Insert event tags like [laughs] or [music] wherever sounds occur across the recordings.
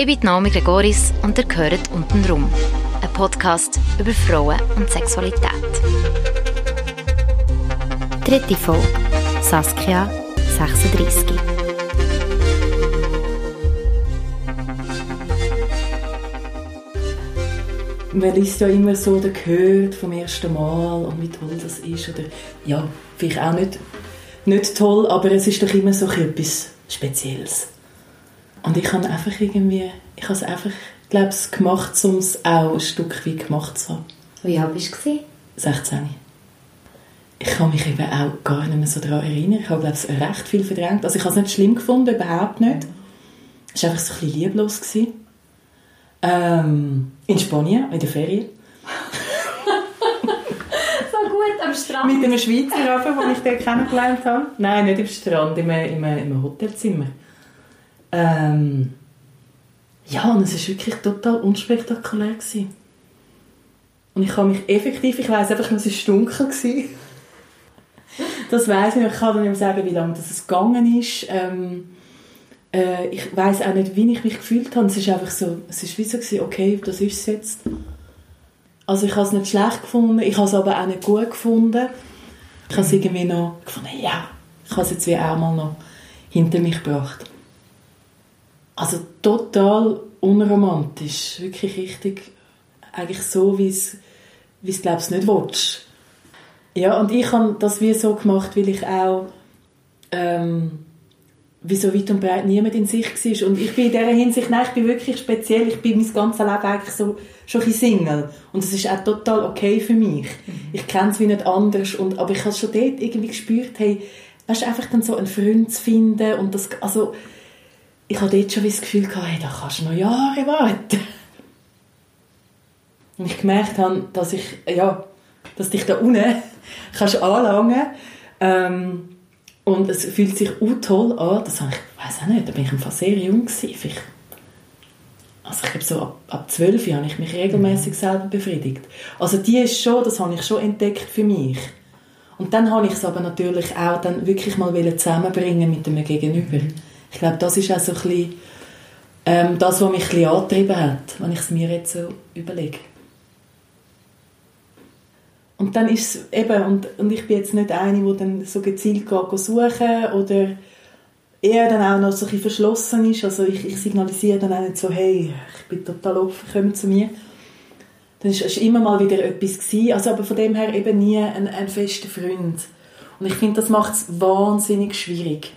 Ich bin Naomi Gregoris und ihr gehört «Unten rum», ein Podcast über Frauen und Sexualität. Dritte Folge. Saskia, 36. Man liest ja immer so oder hört vom ersten Mal und wie toll das ist. Oder, ja, vielleicht auch nicht, nicht toll, aber es ist doch immer so etwas Spezielles. Und ich habe einfach irgendwie, ich habe es einfach, glaube ich, gemacht, um es auch ein Stück weit gemacht zu haben. Wie alt warst du? 16. Ich kann mich eben auch gar nicht mehr so daran erinnern. Ich habe, glaube ich, recht viel verdrängt. Also ich habe es nicht schlimm gefunden, überhaupt nicht. Es war einfach so ein bisschen lieblos. Ähm, in Spanien, in der Ferien. [laughs] so gut, am Strand. Mit einem Schweizer den ich dort kennengelernt habe. Nein, nicht am Strand, in einem, in einem Hotelzimmer. Ähm, ja, und es war wirklich total unspektakulär. Gewesen. Und ich habe mich effektiv, ich weiss einfach nur, es war dunkel. Gewesen. Das weiss ich, ich kann dann nicht mehr sagen, wie lange das gegangen ist. Ähm, äh, ich weiss auch nicht, wie ich mich gefühlt habe. Es ist einfach so, es ist wie so gewesen, okay, das ist es jetzt. Also ich habe es nicht schlecht gefunden, ich habe es aber auch nicht gut gefunden. Ich habe es irgendwie noch gefunden, ja, ich habe es jetzt wie auch mal noch hinter mich gebracht. Also total unromantisch, wirklich richtig, eigentlich so, wie es, wie es glaube ich, nicht willst. Ja, und ich habe das wie so gemacht, weil ich auch ähm, wie so weit und breit niemand in sich war. Und ich bin in dieser Hinsicht, nein, ich bin wirklich speziell, ich bin mein ganzes Leben eigentlich so, schon ein Single. Und das ist auch total okay für mich. Mhm. Ich kenne es wie nicht anders. Und, aber ich habe schon dort irgendwie gespürt, hey, weißt, einfach dann so einen Freund zu finden und das, also, ich hatte dort schon das Gefühl gehabt, hey, da kannst du noch Jahre warten. Und ich gemerkt habe, dass ich, ja, dass dich da unten [laughs] kannst anlangen ähm, und es fühlt sich auch toll an. Das habe ich, ich weiß auch nicht, da bin ich einfach sehr jung gewesen. Also ich glaube so ab, ab 12 habe ich mich regelmäßig mhm. selber befriedigt. Also die ist schon, das habe ich schon entdeckt für mich. Und dann habe ich es aber natürlich auch dann wirklich mal zusammenbringen mit dem Gegenüber. Ich glaube, das ist auch so ein bisschen, ähm, das, was mich ein bisschen angetrieben hat, wenn ich es mir jetzt so überlege. Und dann ist es eben, und, und ich bin jetzt nicht eine, die dann so gezielt geht, suchen oder eher dann auch noch so ein bisschen verschlossen ist. Also ich, ich signalisiere dann auch nicht so, hey, ich bin total offen, komm zu mir. Dann ist es immer mal wieder etwas gewesen. Also aber von dem her eben nie ein, ein fester Freund. Und ich finde, das macht es wahnsinnig schwierig.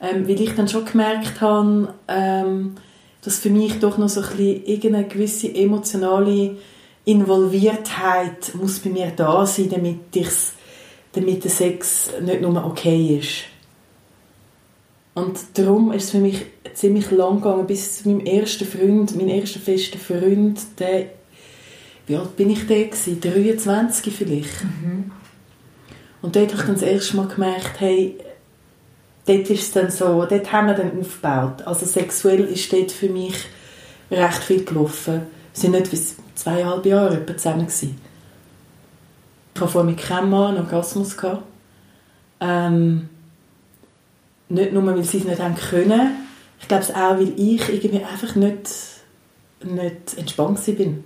Ähm, weil ich dann schon gemerkt habe, ähm, dass für mich doch noch so ein bisschen irgendeine gewisse emotionale Involviertheit muss bei mir da sein, damit, ich's, damit der Sex nicht nur okay ist. Und darum ist es für mich ziemlich lang gegangen, bis zu meinem ersten Freund, mein erster fester Freund, der, wie alt bin ich da gewesen? 23 vielleicht. Mhm. Und dort habe ich dann das erste Mal gemerkt, hey, dort ist dann so, dort haben wir dann aufgebaut. Also sexuell ist dort für mich recht viel gelaufen. Wir sind nicht bis zweieinhalb Jahre zusammen gewesen. Ich hatte vorher mit keinem Mann Orgasmus. Ähm, nicht nur, weil sie es nicht haben können, ich glaube es auch, weil ich irgendwie einfach nicht, nicht entspannt bin.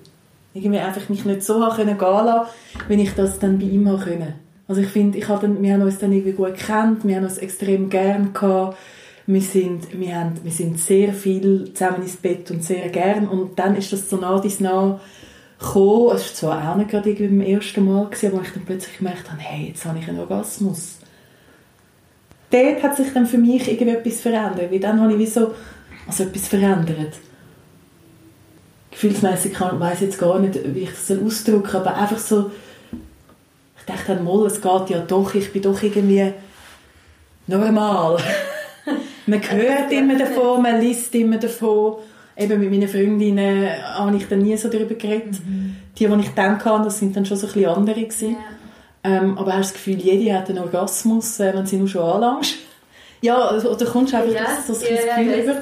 Irgendwie einfach mich nicht so gehen lassen, wie ich das dann bei ihm konnte. Also ich finde, ich habe wir haben uns dann irgendwie gut gekannt, wir haben uns extrem gern gehabt, wir sind, wir, haben, wir sind sehr viel zusammen ins Bett und sehr gern und dann ist das so nah dies nah gekommen, es war zwar auch nicht gerade irgendwie beim ersten Mal, gewesen, aber ich dann plötzlich gemerkt habe, hey, jetzt habe ich einen Orgasmus. Dort hat sich dann für mich irgendwie etwas verändert, weil dann habe ich wie so, also etwas verändert. Gefühlsmäßig weiß ich jetzt gar nicht, wie ich das ausdrücken soll, aber einfach so, ich dachte dann mal, es geht ja doch, ich bin doch irgendwie normal. [laughs] man hört immer davon, man liest immer davon. Eben mit meinen Freundinnen habe ich dann nie so darüber geredet. Mhm. Die, die ich dann hatte, das sind dann schon so ein bisschen andere gewesen. Ja. Ähm, aber hast das Gefühl, jede hat einen Orgasmus, äh, wenn sie nur schon anlangst. Ja, oder kommst du einfach ja, das, das ja, Gefühl ja, über.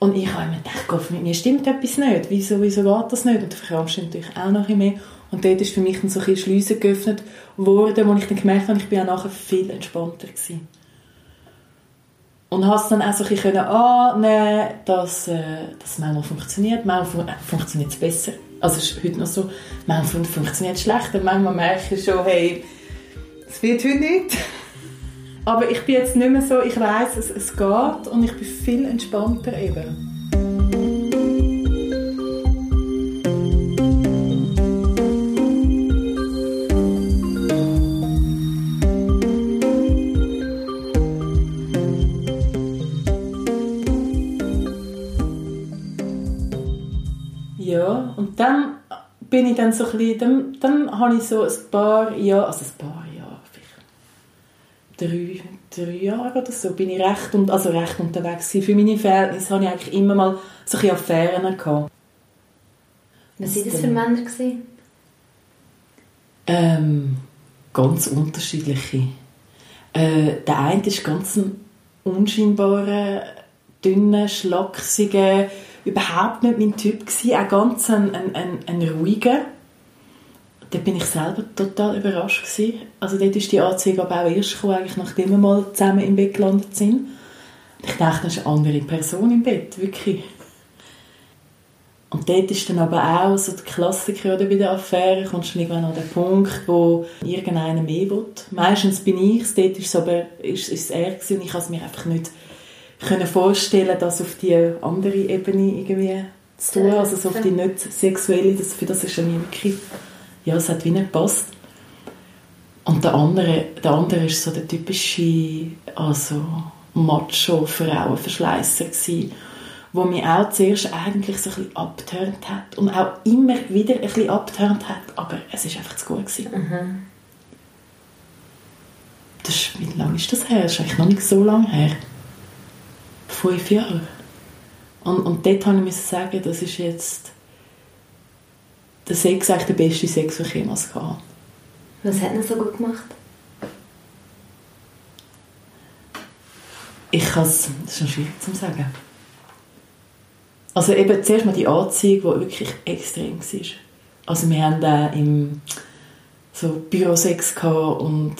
Und ich habe mir gedacht, Gott, mit mir stimmt etwas nicht. Wieso, wieso geht das nicht? Und der verkrampfst natürlich auch noch mehr. Und dort ist für mich dann so ein Schleusen geöffnet worden, wo ich dann gemerkt habe, ich bin auch nachher viel entspannter gewesen. Und habe es dann auch so ein bisschen annehmen dass äh, das manchmal funktioniert, manchmal fun funktioniert es besser. Also es ist heute noch so, manchmal funktioniert es schlechter, manchmal merke ich schon, hey, es wird heute nicht. Aber ich bin jetzt nicht mehr so, ich weiß, es, es geht und ich bin viel entspannter eben. Ja, und dann bin ich dann so ein bisschen, dann, dann habe ich so ein paar Jahre, also ein paar drei, drei Jahre oder so, bin ich recht, und, also recht unterwegs gewesen. Für meine Verhältnisse habe ich eigentlich immer mal so ein Affären gehabt. Was waren das für Männer? Gewesen? Ähm, ganz unterschiedliche. Äh, der eine ist ganz ein unscheinbarer, dünner, schlachsiger, überhaupt nicht mein Typ gewesen, auch ganz ein, ein, ein, ein ruhiger. Da bin ich selber total überrascht gewesen. Also dort ist die Anziehung aber auch erst gekommen, eigentlich nachdem wir mal zusammen im Bett gelandet sind. Ich dachte, das ist eine andere Person im Bett, wirklich. Und dort ist dann aber auch so der Klassiker oder bei der Affäre, kommst du irgendwann an den Punkt, wo irgendeiner mehr will. Meistens bin ich es, dort ist es aber ist, ist es er gewesen, und ich kann es mir einfach nicht können vorstellen, das auf die andere Ebene irgendwie zu tun, also so auf die nicht sexuelle, das, für das ist ja nie wirklich, ja, es hat wie nicht gepasst. Und der andere, der andere ist so der typische, also macho Frauenverschleißer gewesen, wo mich auch zuerst eigentlich so ein bisschen abgeturnt hat und auch immer wieder ein bisschen abgeturnt hat, aber es ist einfach zu gut gewesen. Mhm. Das ist, wie lange ist das her? Das ist eigentlich noch nicht so lange her fünf Jahre. Und, und dort habe ich sagen, das ist jetzt der Sex eigentlich der beste Sex, den ich jemals hatte. Was hat er so gut gemacht? Ich kann es, das ist noch schwierig zu sagen. Also eben zuerst mal die Anziehung, die wirklich extrem war. Also wir haben da im so Bürosex gehabt und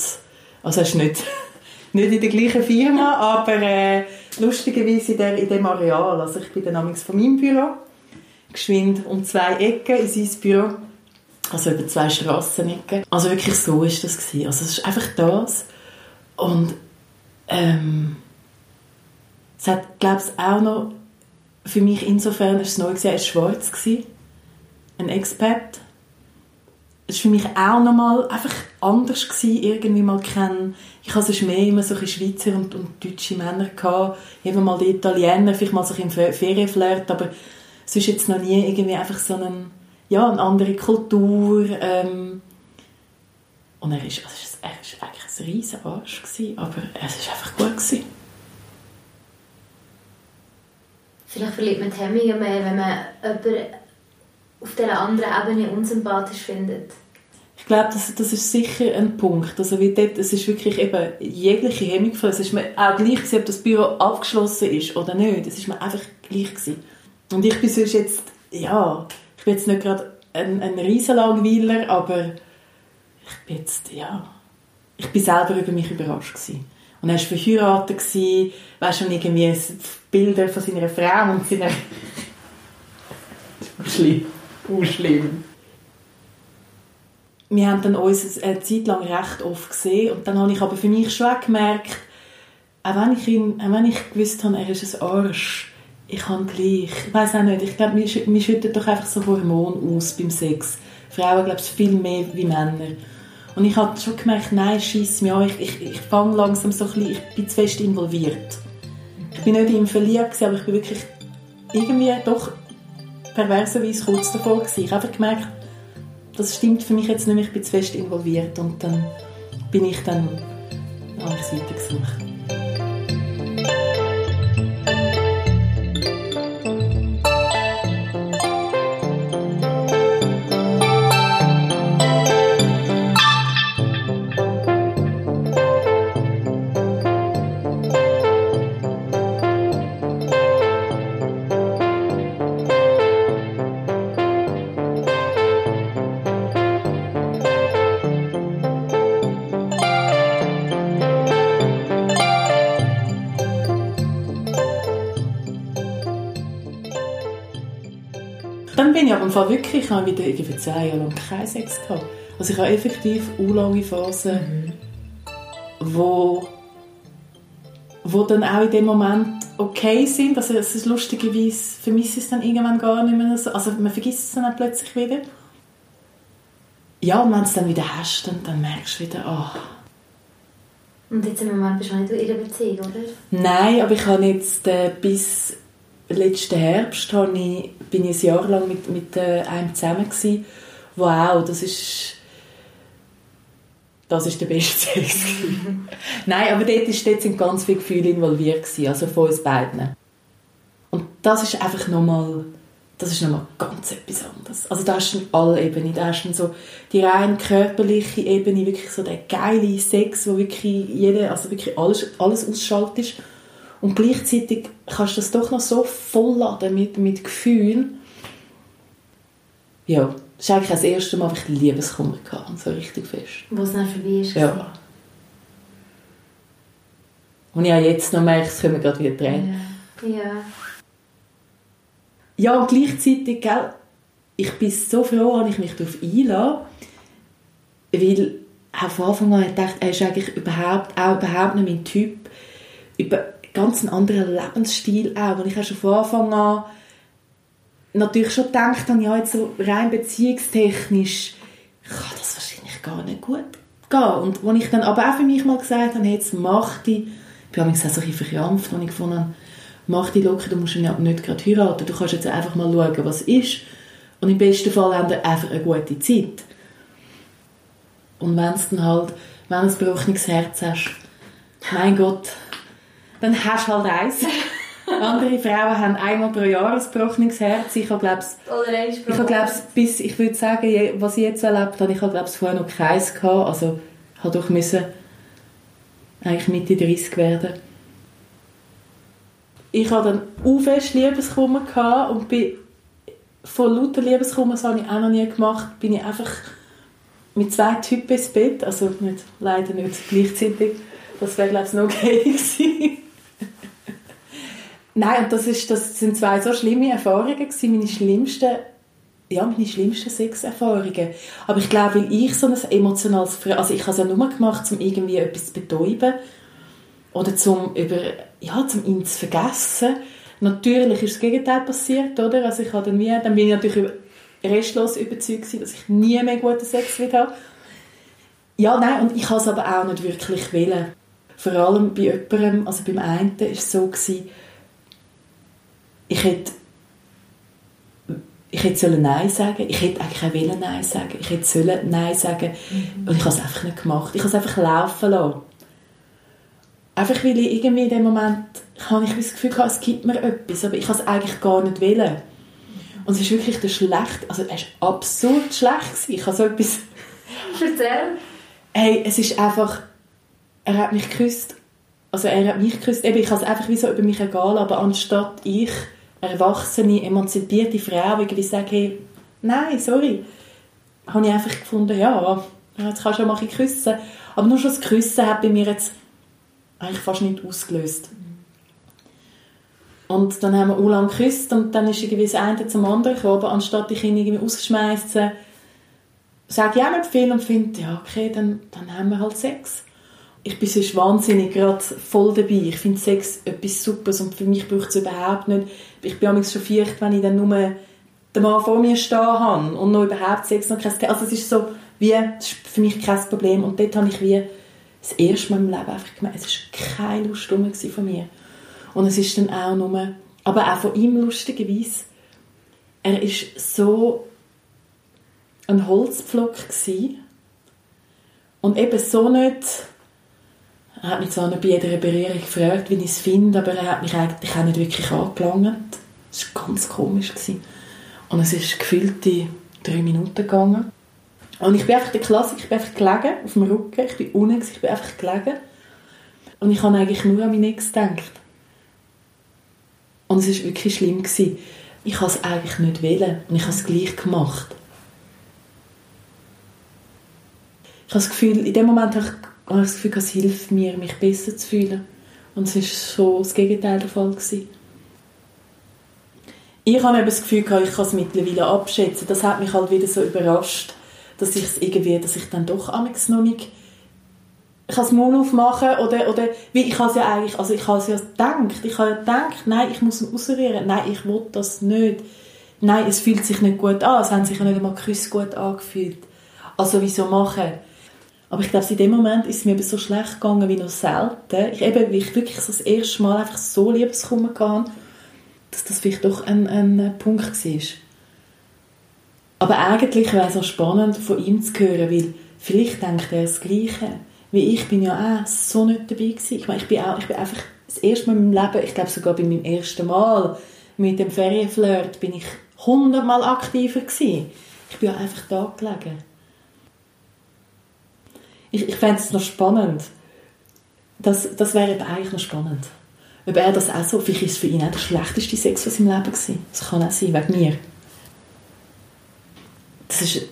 also ist nicht, [laughs] nicht in der gleichen Firma, aber äh, lustigerweise in, der, in dem Areal. Also ich bin dann von meinem Büro geschwind um zwei Ecken in sein Büro. Also über zwei Strassenecken. Also wirklich so ist das gewesen. Also es ist einfach das. Und ähm, es hat, glaube ich, auch noch für mich insofern ist es neu gewesen, er war schwarz gewesen. Ein Expat es war für mich auch nochmal einfach anders gewesen, irgendwie mal kennen. Ich hatte sonst mehr immer so Schweizer und, und deutsche Männer gehabt, eben mal die Italiener, vielleicht mal so im Ferienflirt, aber es ist jetzt noch nie irgendwie einfach so ein, ja, eine andere Kultur. Ähm, und er ist, also er ist eigentlich ein riesen Arsch gewesen, aber es ist einfach gut gewesen. Vielleicht verliert man die Hemmungen mehr, wenn man jemanden auf dieser anderen Ebene unsympathisch findet? Ich glaube, das, das ist sicher ein Punkt. Also wie dort, es ist wirklich eben jegliche Hemmung Es ist mir auch gleich gewesen, ob das Büro abgeschlossen ist oder nicht. Es ist mir einfach gleich gewesen. Und ich bin sonst jetzt, ja, ich bin jetzt nicht gerade ein, ein Riesenlangweiler, aber ich bin jetzt, ja, ich bin selber über mich überrascht gewesen. Und er war verheiratet, gewesen, weißt schon irgendwie Bilder von seiner Frau und seiner... [laughs] schlimm uh, schlimm. Wir haben dann uns eine Zeit lang recht oft gesehen und dann habe ich aber für mich schon gemerkt, auch wenn ich, ihn, auch wenn ich gewusst habe, er ist ein Arsch, ich habe gleich, ich weiß auch nicht, ich glaube, wir, schütten doch einfach so Hormone aus beim Sex. Frauen, glaube ich, viel mehr wie Männer. Und ich habe schon gemerkt, nein, scheiss mir ich, ich, ich fange langsam so ein bisschen, ich bin zu fest involviert. Ich bin nicht in ihm verliebt, aber ich bin wirklich irgendwie doch perverserweise kurz davor gewesen. Ich habe einfach gemerkt, das stimmt für mich jetzt nicht mehr, ich bin zu fest involviert und dann bin ich dann alles weitergesucht. dann bin ich aber im Fall wirklich, ich habe wieder irgendwie zwei Jahre lang keinen Sex gehabt. Also ich habe effektiv eine lange Phase, mhm. wo, wo dann auch in dem Moment okay sind. Also es ist lustigerweise, vermisse ich es dann irgendwann gar nicht mehr so. Also man vergisst es dann auch plötzlich wieder. Ja, und wenn du es dann wieder hast, dann, dann merkst du wieder, oh. Und jetzt im Moment bist du nicht in einer Beziehung, oder? Nein, aber ich habe jetzt äh, bis letzten Herbst ich, bin ich ein Jahr lang mit, mit äh, einem zusammen gewesen. Wow, das ist das ist der beste [laughs] Sex. Nein, aber dort, ist, dort sind ganz viele Gefühle involviert gewesen, also von uns beiden. Und das ist einfach nochmal, das ist nochmal ganz etwas anderes. Also da hast du alle Ebenen. Da hast du so die rein körperliche Ebene, wirklich so der geile Sex, wo wirklich jeder, also wirklich alles, alles ausschaltet. Und gleichzeitig kannst du das doch noch so vollladen mit, mit Gefühlen. Ja, das war eigentlich das erste Mal, wo ich Liebeskummer hatte, so richtig fest. Wo es dann vorbei ist? Ja. Und ich habe jetzt noch merke, es können gerade wieder Tränen. Ja. ja. Ja, und gleichzeitig, gell, ich bin so froh, dass ich mich darauf einlasse, weil auch von Anfang an dachte er ist eigentlich überhaupt, auch überhaupt nicht mein Typ. Über ganz einen anderen Lebensstil auch, und ich habe schon von Anfang an natürlich schon gedacht habe, ja, jetzt so rein beziehungstechnisch kann das wahrscheinlich gar nicht gut gehen. Und als ich dann aber auch für mich mal gesagt habe, jetzt mach die, ich habe mich so ein bisschen verkrampft, als ich gefunden habe, mach die locker, du musst ja nicht gerade heiraten, du kannst jetzt einfach mal schauen, was ist. Und im besten Fall haben wir einfach eine gute Zeit. Und wenn es dann halt, wenn du ein gebrochenes Herz hast, mein Gott, dann hast du halt eins. [laughs] Andere Frauen haben einmal pro Jahr ein gebrochenes Herz. Ich habe, glaube ich, habe, glaub's, bis, ich würde sagen, was ich jetzt erlebt habe, ich habe, glaube vorher noch keins gehabt. Also, ich habe doch müssen eigentlich Mitte 30 werden. Ich hatte dann auch fest Liebeskummer gehabt und bin von lauter Liebeskummer, das habe ich auch noch nie gemacht, bin ich einfach mit zwei Typen ins Bett, also nicht, leider nicht gleichzeitig. Das wäre, glaube ich, noch [laughs] okay gewesen. Nein, und das, ist, das sind zwei so schlimme Erfahrungen meine schlimmsten, ja, meine schlimmsten Sexerfahrungen. Aber ich glaube, weil ich so ein emotionales, also ich habe es ja nur gemacht, um irgendwie etwas zu betäuben oder zum über, ja, zum ihn zu vergessen. Natürlich ist das Gegenteil passiert, oder? Also ich habe dann, wie, dann bin ich natürlich restlos überzeugt dass ich nie mehr guten Sex wieder habe. Ja, nein, und ich habe es aber auch nicht wirklich wollen. Vor allem bei jemandem, also beim einen, war es so, gewesen, ich hätte ich hätte sollen Nein sagen. Ich hätte eigentlich auch wollen Nein sagen. Ich hätte sollen Nein sagen. Mhm. und ich habe es einfach nicht gemacht. Ich habe es einfach laufen lassen. Einfach weil ich irgendwie in dem Moment habe ich das Gefühl gehabt, es gibt mir etwas. Aber ich habe es eigentlich gar nicht wollen. Und es ist wirklich der schlecht also es ist absurd schlecht ich habe so etwas [laughs] erzähl. Hey es ist einfach er hat mich geküsst. Also er hat mich geküsst. Eben ich habe es einfach wie so über mich egal aber anstatt ich erwachsene, emanzipierte Frau irgendwie sagen, hey, nein, sorry, habe ich einfach gefunden, ja, jetzt kannst du ja mal ein küssen. Aber nur schon das Küssen hat bei mir jetzt eigentlich fast nicht ausgelöst. Und dann haben wir auch lange geküsst und dann ist irgendwie das eine zum anderen gekommen, anstatt ich ihn irgendwie auszuschmeißen, sage ich auch nicht viel und finde, ja, okay, dann, dann haben wir halt Sex ich bin sonst wahnsinnig gerade voll dabei. Ich finde Sex etwas Supers und für mich braucht es überhaupt nicht. Ich bin schon chauffiert, wenn ich dann nur den Mann vor mir stehen habe und noch überhaupt Sex noch kein Also es ist so, wie, ist für mich kein Problem. Und dort habe ich wie das erste Mal im Leben einfach gemerkt, es war keine Lust von mir. Und es ist dann auch nur, aber auch von ihm lustigerweise, er ist so ein Holzpflock gewesen und eben so nicht er hat mich zwar nicht bei jeder Berührung gefragt, wie ich es finde, aber er hat mich eigentlich auch nicht wirklich angelangt. Das war ganz komisch. Gewesen. Und es ist gefühlte drei Minuten gegangen. Und ich bin einfach der Klassiker, ich bin einfach gelegen, auf dem Rücken, ich bin unten, ich bin einfach gelegen. Und ich habe eigentlich nur an mich nichts gedacht. Und es war wirklich schlimm. Gewesen. Ich habe es eigentlich nicht wollen und ich habe es gleich gemacht. Ich habe das Gefühl, in dem Moment habe ich habe das Gefühl, es hilft mir, mich besser zu fühlen. Und es war so das Gegenteil der Fall. Gewesen. ich habe das Gefühl, ich kann es mittlerweile abschätzen. Das hat mich halt wieder so überrascht, dass ich es irgendwie, dass ich dann doch amigs noch nicht ich kann das Maul aufmachen oder, oder wie ich habe es ja eigentlich, also ich habe es ja gedacht, ich habe ja gedacht, nein, ich muss ihn ausrühren, nein, ich will das nicht, nein, es fühlt sich nicht gut an, es haben sich ja nicht einmal Küsse gut angefühlt, also wieso machen? Aber ich glaube, in dem Moment ist es mir so schlecht gegangen wie noch selten. Ich eben, wie ich wirklich so das erste Mal einfach so Liebeskummer hatte, dass das vielleicht doch ein, ein Punkt war. Aber eigentlich wäre es auch spannend, von ihm zu hören, weil vielleicht denkt er das Gleiche. Wie ich bin ja auch so nicht dabei gewesen. Ich meine, ich bin, auch, ich bin einfach das erste Mal in meinem Leben, ich glaube sogar bei meinem ersten Mal mit dem Ferienflirt, bin ich hundertmal aktiver gewesen. Ich bin ja einfach da gelegen. Ich, ich fände es noch spannend. Das, das wäre eigentlich noch spannend. Ob er das auch so, vielleicht ist es für ihn auch der schlechteste Sex aus seinem Leben gewesen. Das kann auch sein, wegen mir. Das ist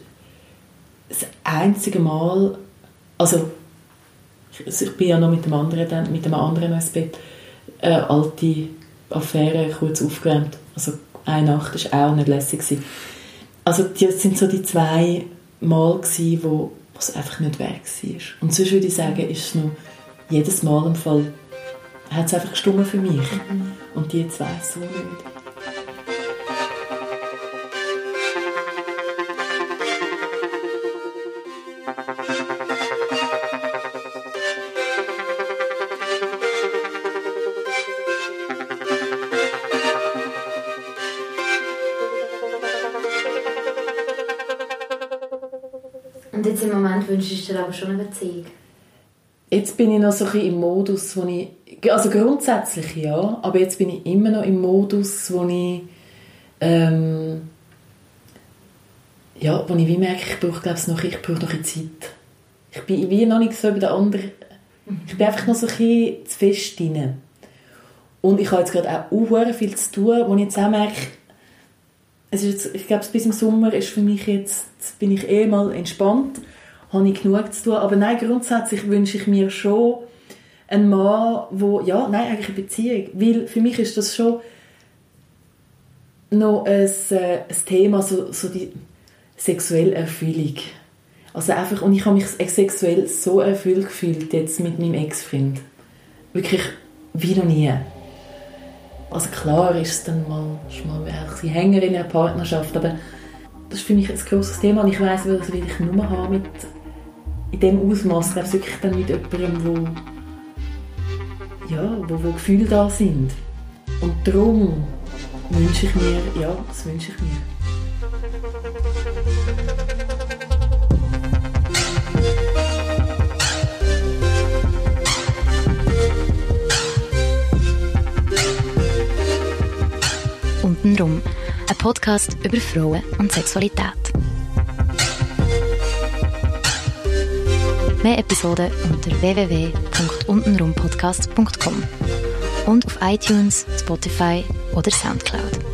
das einzige Mal, also ich bin ja noch mit dem anderen, dann, mit dem anderen ins Bett, äh, alte Affäre kurz aufgeräumt. Also eine Nacht war auch nicht lässig. Gewesen. Also das sind so die zwei Mal, gewesen, wo es einfach nicht weg war. Und sonst würde ich sagen, ist es noch jedes Mal im Fall, hat es einfach gestummen für mich. Mhm. Und die zwei so nicht. Du aber schon eine Beziehung? Jetzt bin ich noch so ein bisschen im Modus, wo ich, also grundsätzlich ja, aber jetzt bin ich immer noch im Modus, wo ich, ähm, ja, wo ich wie merke, ich brauche glaube ich noch, ich brauche noch ein Zeit. Ich bin wie noch nicht so über den anderen, ich bin einfach noch so ein bisschen zu fest drin. Und ich habe jetzt gerade auch viel zu tun, wo ich jetzt auch merke, es ist jetzt, ich glaube, bis im Sommer ist für mich jetzt, bin ich eh mal entspannt, habe ich genug zu tun. Aber nein, grundsätzlich wünsche ich mir schon einen Mann, wo, ja, nein, eigentlich eine Beziehung. Weil für mich ist das schon noch ein, äh, ein Thema, so, so die sexuelle Erfüllung. Also einfach, und ich habe mich sexuell so erfüllt gefühlt jetzt mit meinem Ex-Freund. Wirklich wie noch nie. Also klar ist es dann mal, mal ein Hänger in einer Partnerschaft, aber das ist für mich ein grosses Thema und ich weiss, was will ich nur haben mit in dem Ausmaß, glaube wirklich dann mit jemandem, wo, ja, wo, wo Gefühle da sind. Und darum wünsche ich mir, ja, das wünsche ich mir. Untenrum, ein Podcast über Frauen und Sexualität. Mehr Episoden unter www.untenrumpodcast.com und auf iTunes, Spotify oder Soundcloud.